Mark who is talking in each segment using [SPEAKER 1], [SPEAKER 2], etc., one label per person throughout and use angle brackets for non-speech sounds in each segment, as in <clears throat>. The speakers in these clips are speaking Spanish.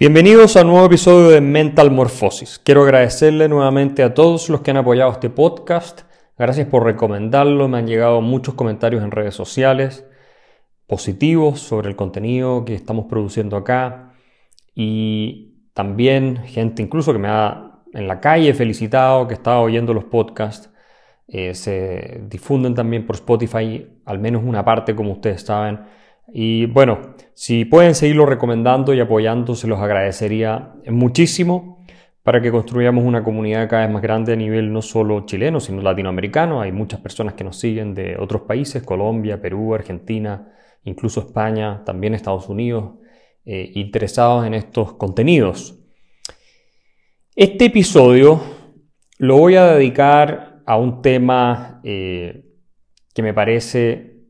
[SPEAKER 1] Bienvenidos a un nuevo episodio de Mental Morphosis. Quiero agradecerle nuevamente a todos los que han apoyado este podcast. Gracias por recomendarlo. Me han llegado muchos comentarios en redes sociales positivos sobre el contenido que estamos produciendo acá. Y también gente incluso que me ha en la calle felicitado, que estaba oyendo los podcasts. Eh, se difunden también por Spotify, al menos una parte, como ustedes saben. Y bueno, si pueden seguirlo recomendando y apoyando, se los agradecería muchísimo para que construyamos una comunidad cada vez más grande a nivel no solo chileno, sino latinoamericano. Hay muchas personas que nos siguen de otros países, Colombia, Perú, Argentina, incluso España, también Estados Unidos, eh, interesados en estos contenidos. Este episodio lo voy a dedicar a un tema eh, que me parece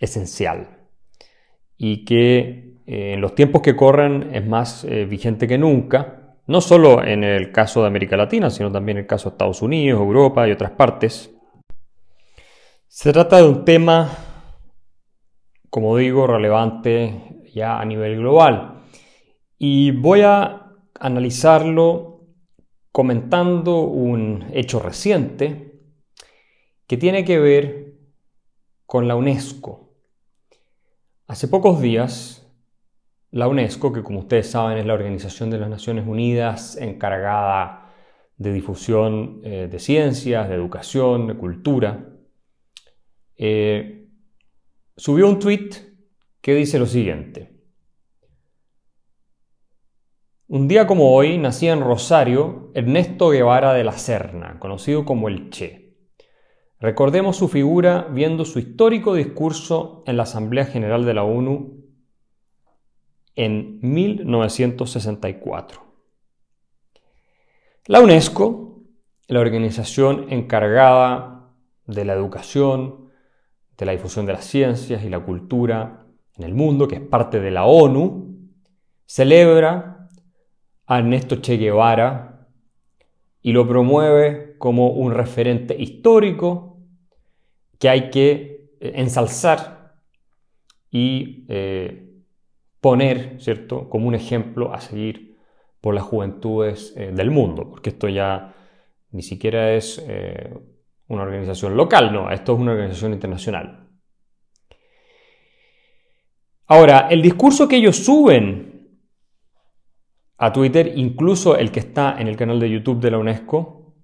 [SPEAKER 1] esencial y que eh, en los tiempos que corren es más eh, vigente que nunca, no solo en el caso de América Latina, sino también en el caso de Estados Unidos, Europa y otras partes. Se trata de un tema, como digo, relevante ya a nivel global. Y voy a analizarlo comentando un hecho reciente que tiene que ver con la UNESCO. Hace pocos días, la UNESCO, que como ustedes saben es la Organización de las Naciones Unidas encargada de difusión eh, de ciencias, de educación, de cultura, eh, subió un tweet que dice lo siguiente. Un día como hoy nacía en Rosario Ernesto Guevara de la Serna, conocido como el Che. Recordemos su figura viendo su histórico discurso en la Asamblea General de la ONU en 1964. La UNESCO, la organización encargada de la educación, de la difusión de las ciencias y la cultura en el mundo, que es parte de la ONU, celebra a Ernesto Che Guevara y lo promueve como un referente histórico que hay que eh, ensalzar y eh, poner, ¿cierto?, como un ejemplo a seguir por las juventudes eh, del mundo, porque esto ya ni siquiera es una organización local, no, esto es una organización internacional. Ahora, el discurso que ellos suben a Twitter, incluso el que está en el canal de YouTube de la UNESCO,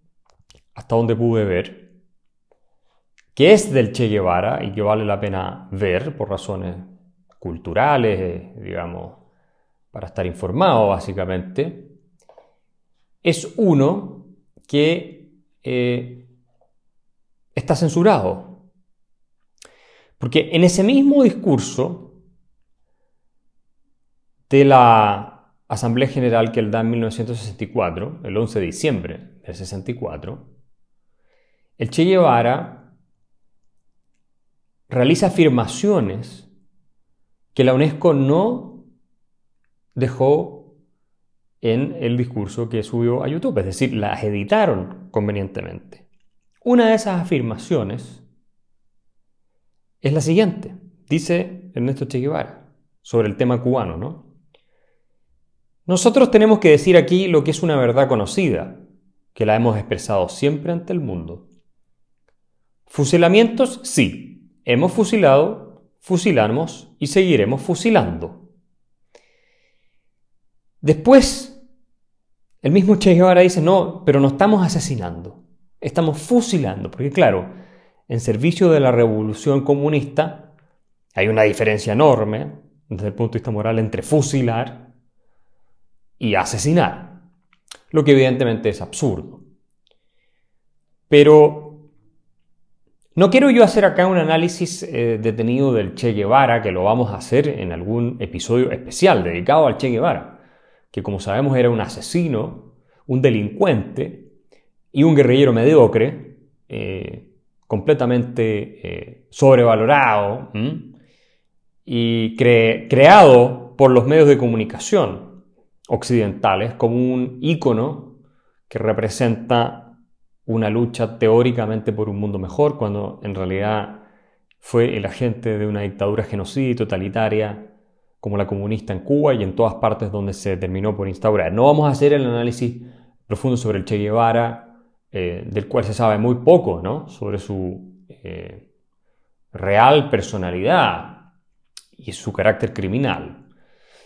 [SPEAKER 1] hasta donde pude ver, que es del Che Guevara y que vale la pena ver por razones culturales, eh, digamos, para estar informado básicamente, es uno que eh, está censurado. Porque en ese mismo discurso de la Asamblea General que él da en 1964, el 11 de diciembre del 64, el Che Guevara realiza afirmaciones que la UNESCO no dejó en el discurso que subió a YouTube, es decir, las editaron convenientemente. Una de esas afirmaciones es la siguiente, dice Ernesto Che Guevara, sobre el tema cubano, ¿no? Nosotros tenemos que decir aquí lo que es una verdad conocida, que la hemos expresado siempre ante el mundo. Fusilamientos, sí, Hemos fusilado, fusilamos y seguiremos fusilando. Después, el mismo Che Guevara dice, no, pero no estamos asesinando, estamos fusilando, porque claro, en servicio de la revolución comunista hay una diferencia enorme desde el punto de vista moral entre fusilar y asesinar, lo que evidentemente es absurdo. Pero no quiero yo hacer acá un análisis eh, detenido del Che Guevara, que lo vamos a hacer en algún episodio especial dedicado al Che Guevara, que como sabemos era un asesino, un delincuente y un guerrillero mediocre, eh, completamente eh, sobrevalorado y creado por los medios de comunicación occidentales como un ícono que representa una lucha teóricamente por un mundo mejor, cuando en realidad fue el agente de una dictadura genocida y totalitaria como la comunista en Cuba y en todas partes donde se terminó por instaurar. No vamos a hacer el análisis profundo sobre el Che Guevara, eh, del cual se sabe muy poco, ¿no? Sobre su eh, real personalidad y su carácter criminal,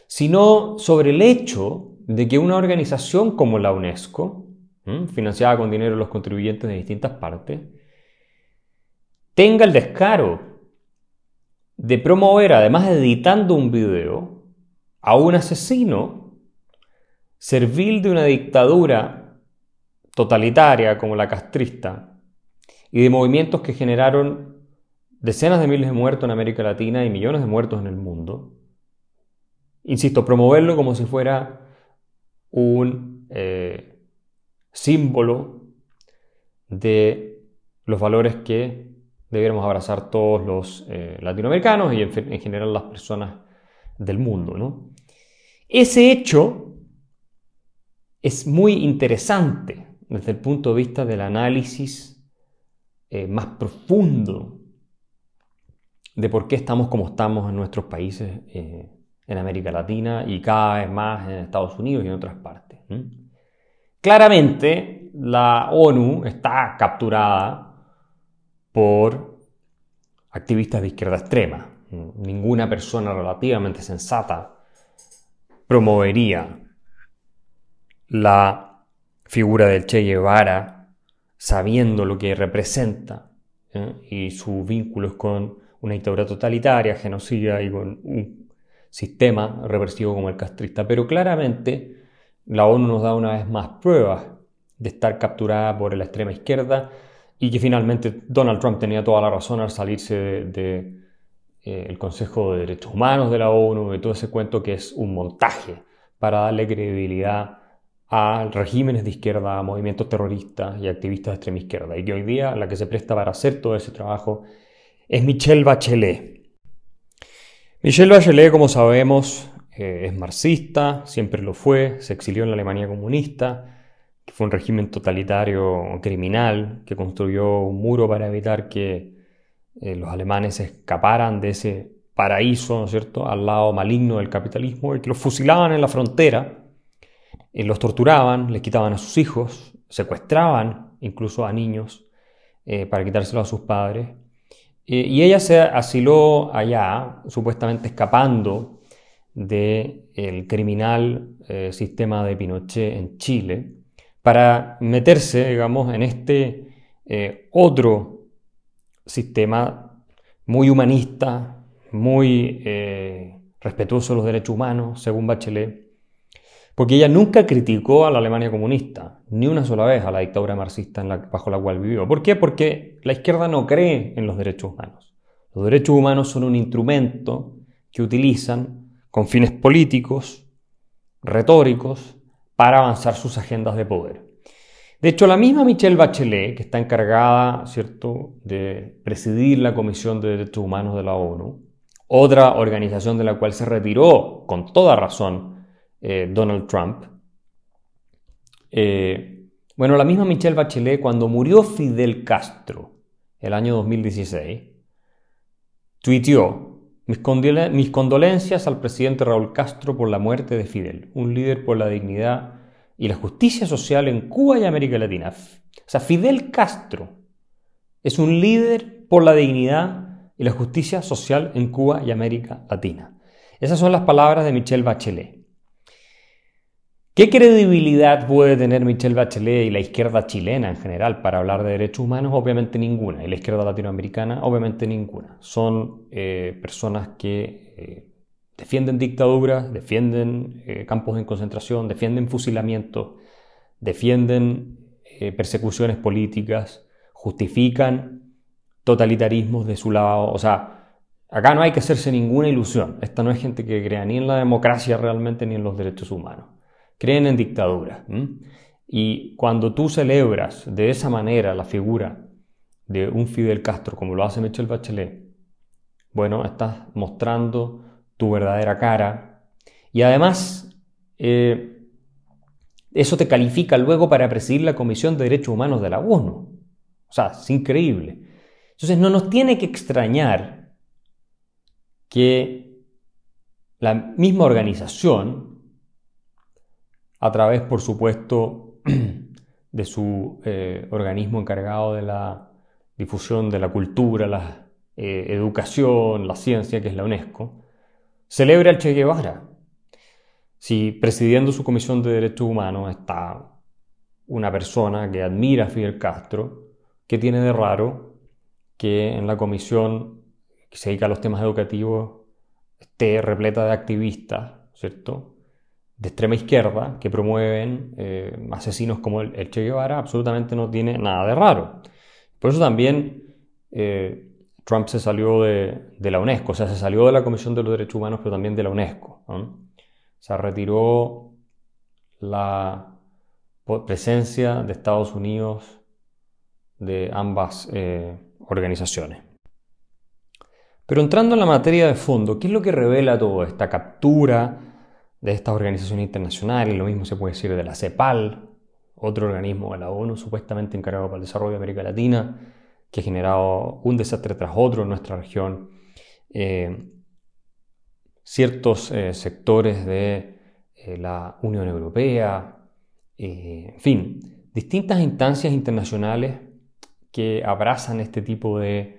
[SPEAKER 1] sino sobre el hecho de que una organización como la UNESCO, financiada con dinero de los contribuyentes de distintas partes, tenga el descaro de promover, además editando un video, a un asesino servil de una dictadura totalitaria como la castrista y de movimientos que generaron decenas de miles de muertos en América Latina y millones de muertos en el mundo. Insisto, promoverlo como si fuera un eh, símbolo de los valores que debiéramos abrazar todos los eh, latinoamericanos y en, general las personas del mundo. Ese hecho es muy interesante desde el punto de vista del análisis eh, más profundo de por qué estamos como estamos en nuestros países en América Latina y cada vez más en Estados Unidos y en otras partes. Claramente, la ONU está capturada por activistas de izquierda extrema. Ninguna persona relativamente sensata promovería la figura del Che Guevara sabiendo lo que representa ¿eh? y sus vínculos con una dictadura totalitaria, genocida y con un sistema reversivo como el castrista. Pero claramente la ONU nos da una vez más pruebas de estar capturada por la extrema izquierda y que finalmente Donald Trump tenía toda la razón al salirse del de, eh, Consejo de Derechos Humanos de la ONU, de todo ese cuento que es un montaje para darle credibilidad a regímenes de izquierda, a movimientos terroristas y activistas de extrema izquierda. Y que hoy día la que se presta para hacer todo ese trabajo es Michelle Bachelet, Michel Bachelet, como sabemos, eh, es marxista, siempre lo fue, se exilió en la Alemania comunista, que fue un régimen totalitario criminal, que construyó un muro para evitar que eh, los alemanes escaparan de ese paraíso, ¿no es cierto?, al lado maligno del capitalismo, y que los fusilaban en la frontera, y los torturaban, les quitaban a sus hijos, secuestraban incluso a niños eh, para quitárselo a sus padres, y ella se asiló allá, supuestamente escapando del criminal eh, sistema de Pinochet en Chile, para meterse, digamos, en este eh, otro sistema muy humanista, muy eh, respetuoso de los derechos humanos, según Bachelet, porque ella nunca criticó a la Alemania comunista, ni una sola vez a la dictadura marxista bajo la cual vivió. ¿Por qué? Porque la izquierda no cree en los derechos humanos. Los derechos humanos son un instrumento que utilizan con fines políticos, retóricos, para avanzar sus agendas de poder. De hecho, la misma Michelle Bachelet, que está encargada ¿cierto? de presidir la Comisión de Derechos Humanos de la ONU, otra organización de la cual se retiró con toda razón eh, Donald Trump. Eh, bueno, la misma Michelle Bachelet, cuando murió Fidel Castro, el año 2016, tuiteó, mis, condolencias al presidente Raúl Castro por la muerte de Fidel, un líder por la dignidad y la justicia social en Cuba y América Latina. O sea, Fidel Castro es un líder por la dignidad y la justicia social en Cuba y América Latina. Esas son las palabras de Michelle Bachelet. ¿Qué credibilidad puede tener Michelle Bachelet y la izquierda chilena en general para hablar de derechos humanos? Obviamente ninguna. Y la izquierda latinoamericana, obviamente ninguna. Son eh, personas que eh, defienden dictaduras, defienden eh, campos de concentración, defienden fusilamientos, defienden persecuciones políticas, justifican totalitarismos de su lado. O sea, acá no hay que hacerse ninguna ilusión. Esta no es gente que crea ni en la democracia realmente ni en los derechos humanos creen en dictadura. Y cuando tú celebras de esa manera la figura de un Fidel Castro, como lo hace Michelle Bachelet, bueno, estás mostrando tu verdadera cara. Y además, eh, eso te califica luego para presidir la Comisión de Derechos Humanos de la ONU. O sea, es increíble. Entonces, no nos tiene que extrañar que la misma organización, a través, por supuesto, <clears throat> de su eh, organismo encargado de la difusión de la cultura, la eh, educación, la ciencia, que es la UNESCO, celebra al Che Guevara. Si presidiendo su Comisión de Derechos Humanos está una persona que admira a Fidel Castro, ¿qué tiene de raro que en la comisión que se dedica a los temas educativos esté repleta de activistas, ¿cierto? De extrema izquierda que promueven eh, asesinos como el, Che Guevara, absolutamente no tiene nada de raro. Por eso también eh, Trump se salió de, la UNESCO, o sea, se salió de la Comisión de los Derechos Humanos, pero también de la UNESCO. Se retiró la presencia de Estados Unidos de ambas eh, organizaciones. Pero entrando en la materia de fondo, ¿qué es lo que revela toda esta captura de estas organizaciones internacionales? Lo mismo se puede decir de la CEPAL, otro organismo de la ONU supuestamente encargado para el desarrollo de América Latina, que ha generado un desastre tras otro en nuestra región. Eh, ciertos eh, sectores de la Unión Europea, en fin, distintas instancias internacionales que abrazan este tipo de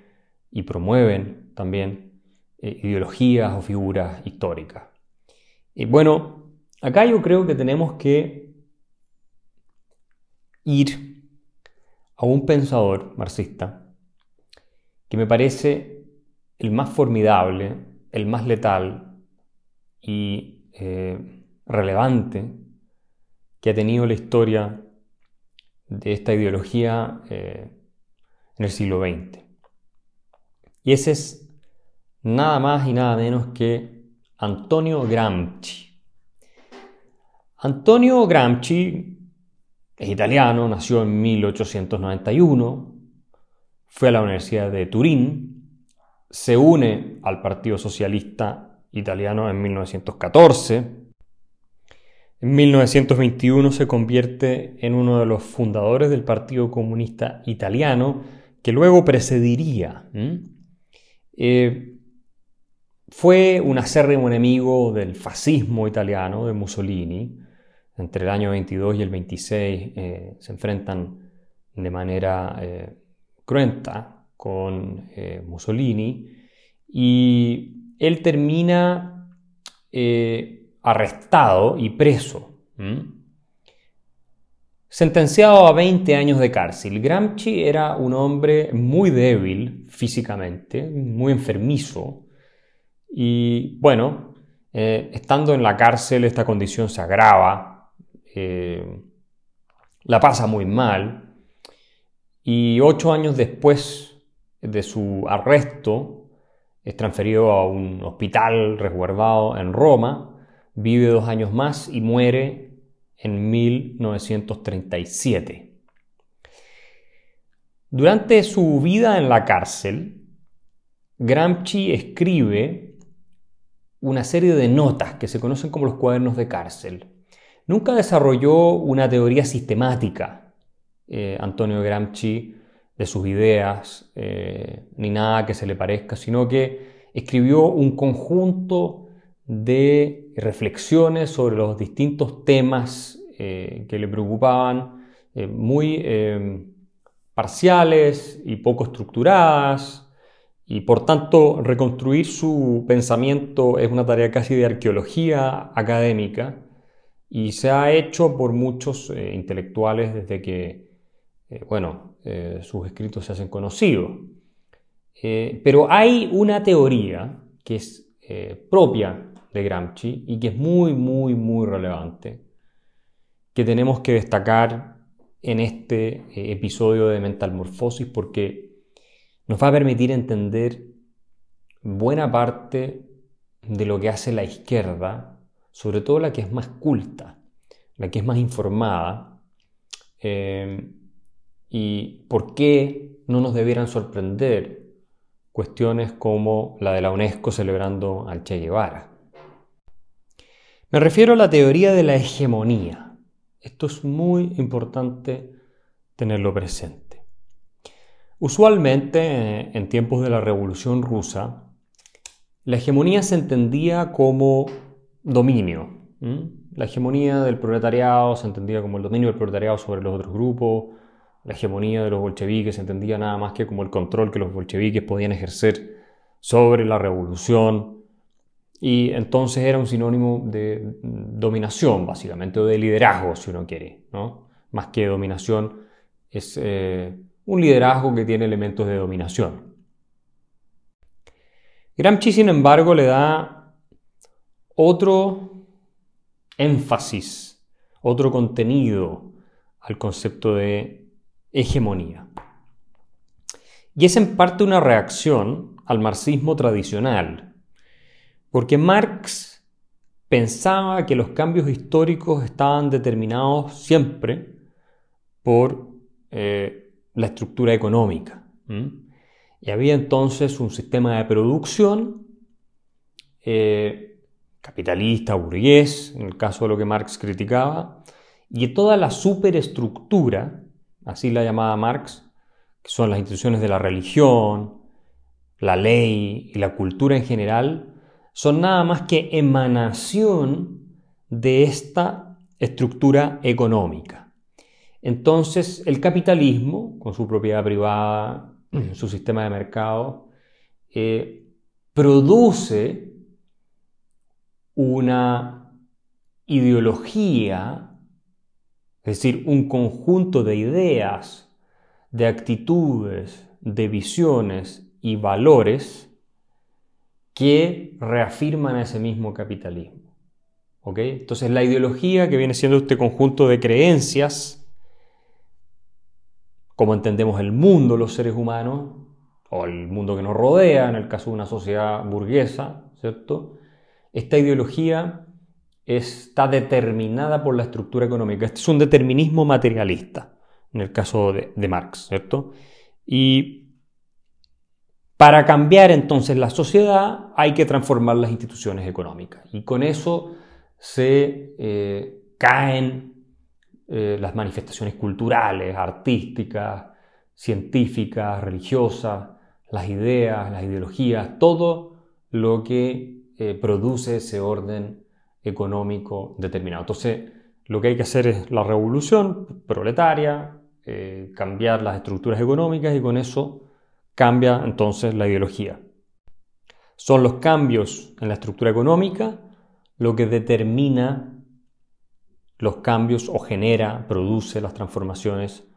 [SPEAKER 1] y promueven también eh, ideologías o figuras históricas. Y bueno, acá yo creo que tenemos que ir a un pensador marxista que me parece el más formidable, el más letal y eh, relevante que ha tenido la historia de esta ideología eh, en el siglo XX. Y ese es nada más y nada menos que Antonio Gramsci. Antonio Gramsci es italiano, nació en 1891, fue a la Universidad de Turín, se une al Partido Socialista Italiano en 1914, en 1921 se convierte en uno de los fundadores del Partido Comunista Italiano, que luego precediría. Fue un acérrimo enemigo del fascismo italiano, de Mussolini. Entre el año 22 y el 26 eh, se enfrentan de manera eh, cruenta con Mussolini y él termina arrestado y preso. Sentenciado a 20 años de cárcel, Gramsci era un hombre muy débil físicamente, muy enfermizo, y bueno, eh, estando en la cárcel esta condición se agrava, eh, la pasa muy mal, y ocho años después de su arresto es transferido a un hospital resguardado en Roma, vive dos años más y muere en 1937. Durante su vida en la cárcel, Gramsci escribe una serie de notas que se conocen como los cuadernos de cárcel. Nunca desarrolló una teoría sistemática, eh, Antonio Gramsci, de sus ideas, eh, ni nada que se le parezca, sino que escribió un conjunto de reflexiones sobre los distintos temas eh, que le preocupaban, muy parciales y poco estructuradas, y por tanto reconstruir su pensamiento es una tarea casi de arqueología académica y se ha hecho por muchos intelectuales desde que, bueno, sus escritos se hacen conocidos. pero hay una teoría que es propia de Gramsci y que es muy, muy, muy relevante, que tenemos que destacar en este eh, episodio de Mental Morfosis porque nos va a permitir entender buena parte de lo que hace la izquierda, sobre todo la que es más culta, la que es más informada, eh, y por qué no nos debieran sorprender cuestiones como la de la UNESCO celebrando al Che Guevara. Me refiero a la teoría de la hegemonía. Esto es muy importante tenerlo presente. Usualmente, en tiempos de la Revolución Rusa, la hegemonía se entendía como dominio. La hegemonía del proletariado se entendía como el dominio del proletariado sobre los otros grupos. La hegemonía de los bolcheviques se entendía nada más que como el control que los bolcheviques podían ejercer sobre la revolución. Y entonces era un sinónimo de dominación, básicamente, o de liderazgo, si uno quiere. ¿no? Más que dominación, es eh, un liderazgo que tiene elementos de dominación. Gramsci, sin embargo, le da otro énfasis, otro contenido al concepto de hegemonía. Y es en parte una reacción al marxismo tradicional, porque Marx pensaba que los cambios históricos estaban determinados siempre por eh, la estructura económica. Y había entonces un sistema de producción eh, capitalista, burgués, en el caso de lo que Marx criticaba, y toda la superestructura, así la llamaba Marx, que son las instituciones de la religión, la ley y la cultura en general, son nada más que emanación de esta estructura económica. Entonces, el capitalismo, con su propiedad privada, su sistema de mercado, eh, produce una ideología, es decir, un conjunto de ideas, de actitudes, de visiones y valores que reafirman ese mismo capitalismo. Entonces la ideología que viene siendo este conjunto de creencias, como entendemos el mundo, los seres humanos, o el mundo que nos rodea, en el caso de una sociedad burguesa, ¿cierto? Esta ideología está determinada por la estructura económica. Este es un determinismo materialista, en el caso de, de Marx, ¿cierto? Y para cambiar entonces la sociedad hay que transformar las instituciones económicas. Y con eso se eh, caen eh, las manifestaciones culturales, artísticas, científicas, religiosas, las ideas, las ideologías, todo lo que eh, produce ese orden económico determinado. Entonces, lo que hay que hacer es la revolución proletaria, eh, cambiar las estructuras económicas y con eso cambia entonces la ideología. Son los cambios en la estructura económica lo que determina los cambios o genera, produce las transformaciones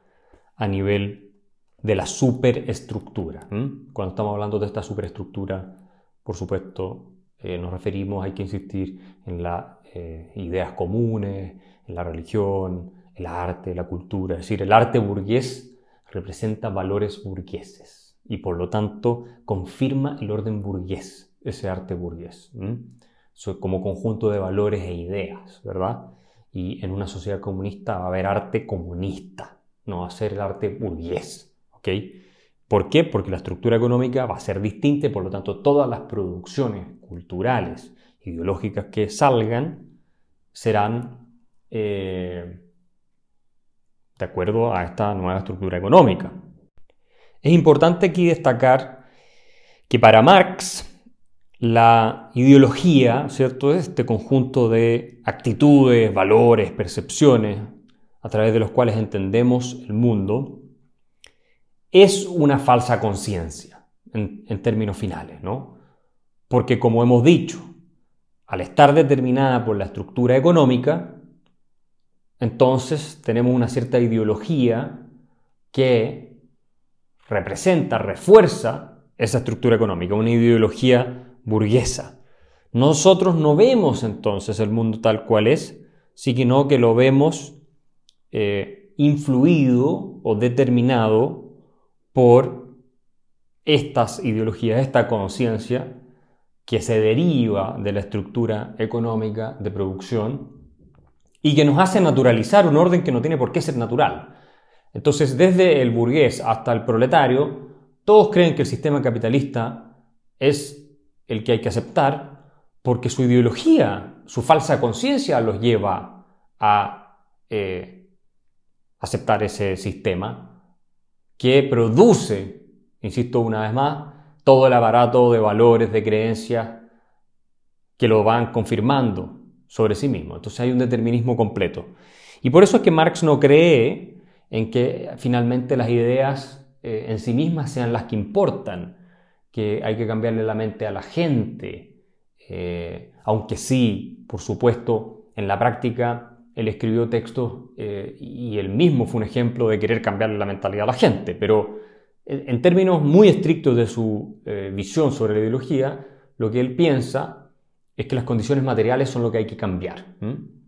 [SPEAKER 1] a nivel de la superestructura. Cuando estamos hablando de esta superestructura, por supuesto, eh, nos referimos, hay que insistir en las eh, ideas comunes, en la religión, el arte, la cultura. Es decir, el arte burgués representa valores burgueses y por lo tanto confirma el orden burgués, ese arte burgués, como conjunto de valores e ideas, ¿verdad? Y en una sociedad comunista va a haber arte comunista, no va a ser el arte burgués. ¿ok? ¿Por qué? Porque la estructura económica va a ser distinta y por lo tanto todas las producciones culturales, ideológicas que salgan serán eh, de acuerdo a esta nueva estructura económica. Es importante aquí destacar que para Marx la ideología, ¿cierto? Este conjunto de actitudes, valores, percepciones a través de los cuales entendemos el mundo, es una falsa conciencia en, en, términos finales, ¿no? Porque como hemos dicho, al estar determinada por la estructura económica, entonces tenemos una cierta ideología que representa, refuerza esa estructura económica, una ideología burguesa. Nosotros no vemos entonces el mundo tal cual es, sino que lo vemos eh, influido o determinado por estas ideologías, esta conciencia que se deriva de la estructura económica de producción y que nos hace naturalizar un orden que no tiene por qué ser natural. Entonces, desde el burgués hasta el proletario, todos creen que el sistema capitalista es el que hay que aceptar, porque su ideología, su falsa conciencia los lleva a eh, aceptar ese sistema que produce, insisto una vez más, todo el aparato de valores, de creencias que lo van confirmando sobre sí mismo. Entonces hay un determinismo completo. Y por eso es que Marx no cree en que finalmente las ideas eh, en sí mismas sean las que importan, que hay que cambiarle la mente a la gente, eh, aunque sí, por supuesto, en la práctica él escribió textos eh, y él mismo fue un ejemplo de querer cambiarle la mentalidad a la gente, pero en términos muy estrictos de su visión sobre la ideología, lo que él piensa es que las condiciones materiales son lo que hay que cambiar.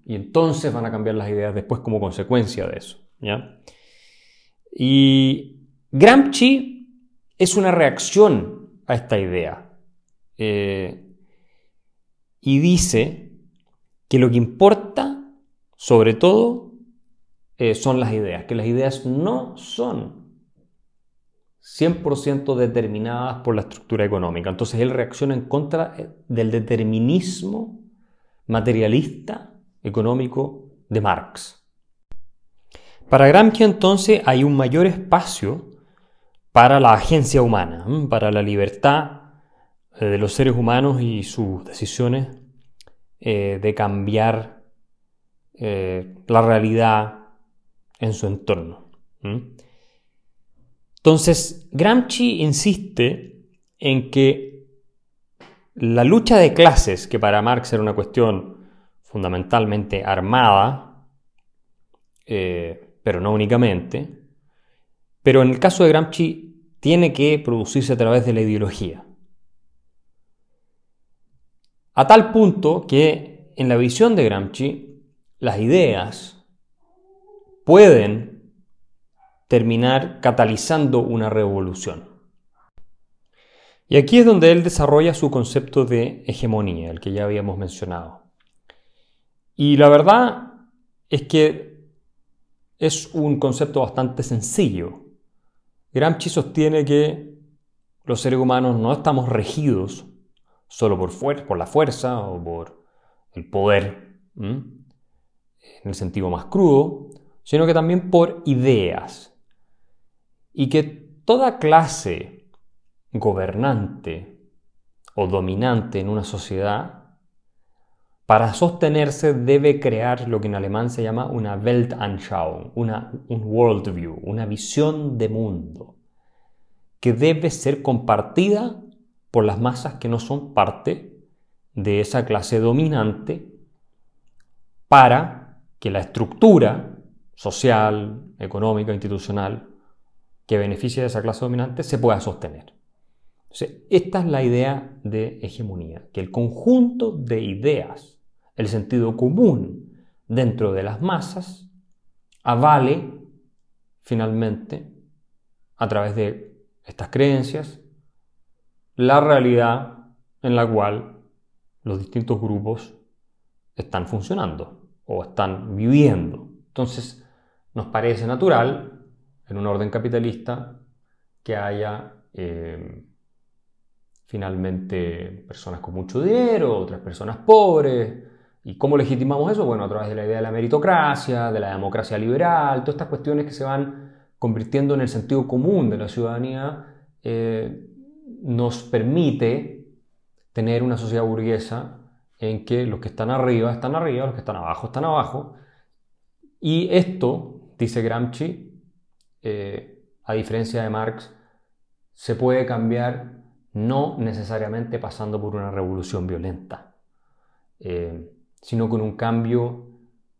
[SPEAKER 1] Y entonces van a cambiar las ideas después como consecuencia de eso. Y Gramsci es una reacción a esta idea. Eh, y dice que lo que importa, sobre todo, eh, son las ideas, que las ideas no son 100% determinadas por la estructura económica. Entonces él reacciona en contra eh, del determinismo materialista económico de Marx. Para Gramsci entonces hay un mayor espacio para la agencia humana, para la libertad eh, de los seres humanos y sus decisiones eh, de cambiar eh, la realidad en su entorno. Entonces, Gramsci insiste en que la lucha de clases, que para Marx era una cuestión fundamentalmente armada, pero no únicamente, pero en el caso de Gramsci tiene que producirse a través de la ideología. A tal punto que en la visión de Gramsci las ideas pueden terminar catalizando una revolución. Y aquí es donde él desarrolla su concepto de hegemonía, el que ya habíamos mencionado. Y la verdad es que es un concepto bastante sencillo. Gramsci sostiene que los seres humanos no estamos regidos solo por, por la fuerza o por el poder, en el sentido más crudo, sino que también por ideas. Y que toda clase gobernante o dominante en una sociedad para sostenerse debe crear lo que en alemán se llama una Weltanschauung, una, un worldview, una visión de mundo, que debe ser compartida por las masas que no son parte de esa clase dominante para que la estructura social, económica, institucional que beneficia de esa clase dominante se pueda sostener. esta es la idea de hegemonía, que el conjunto de ideas el sentido común dentro de las masas avale finalmente, a través de estas creencias, la realidad en la cual los distintos grupos están funcionando o están viviendo. Entonces, nos parece natural, en un orden capitalista, que haya eh, finalmente personas con mucho dinero, otras personas pobres, ¿Y cómo legitimamos eso? Bueno, a través de la idea de la meritocracia, de la democracia liberal, todas estas cuestiones que se van convirtiendo en el sentido común de la ciudadanía, eh, nos permite tener una sociedad burguesa en que los que están arriba están arriba, los que están abajo están abajo. Y esto, dice Gramsci, eh, a diferencia de Marx, se puede cambiar no necesariamente pasando por una revolución violenta. Eh, sino con un cambio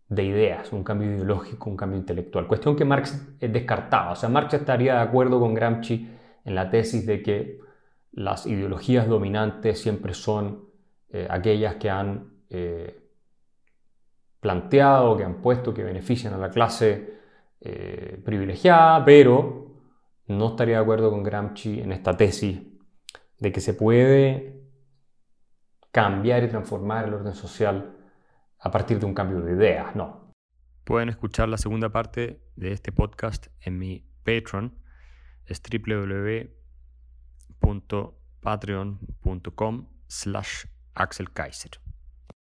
[SPEAKER 1] de ideas, un cambio ideológico, un cambio intelectual. Cuestión que Marx descartaba. O sea, Marx estaría de acuerdo con Gramsci en la tesis de que las ideologías dominantes siempre son eh, aquellas que han eh, planteado, que han puesto, que benefician a la clase eh, privilegiada, pero no estaría de acuerdo con Gramsci en esta tesis de que se puede cambiar y transformar el orden social a partir de un cambio de ideas, no.
[SPEAKER 2] Pueden escuchar la segunda parte de este podcast en mi Patreon, es www.patreon.com slash Axel Kaiser.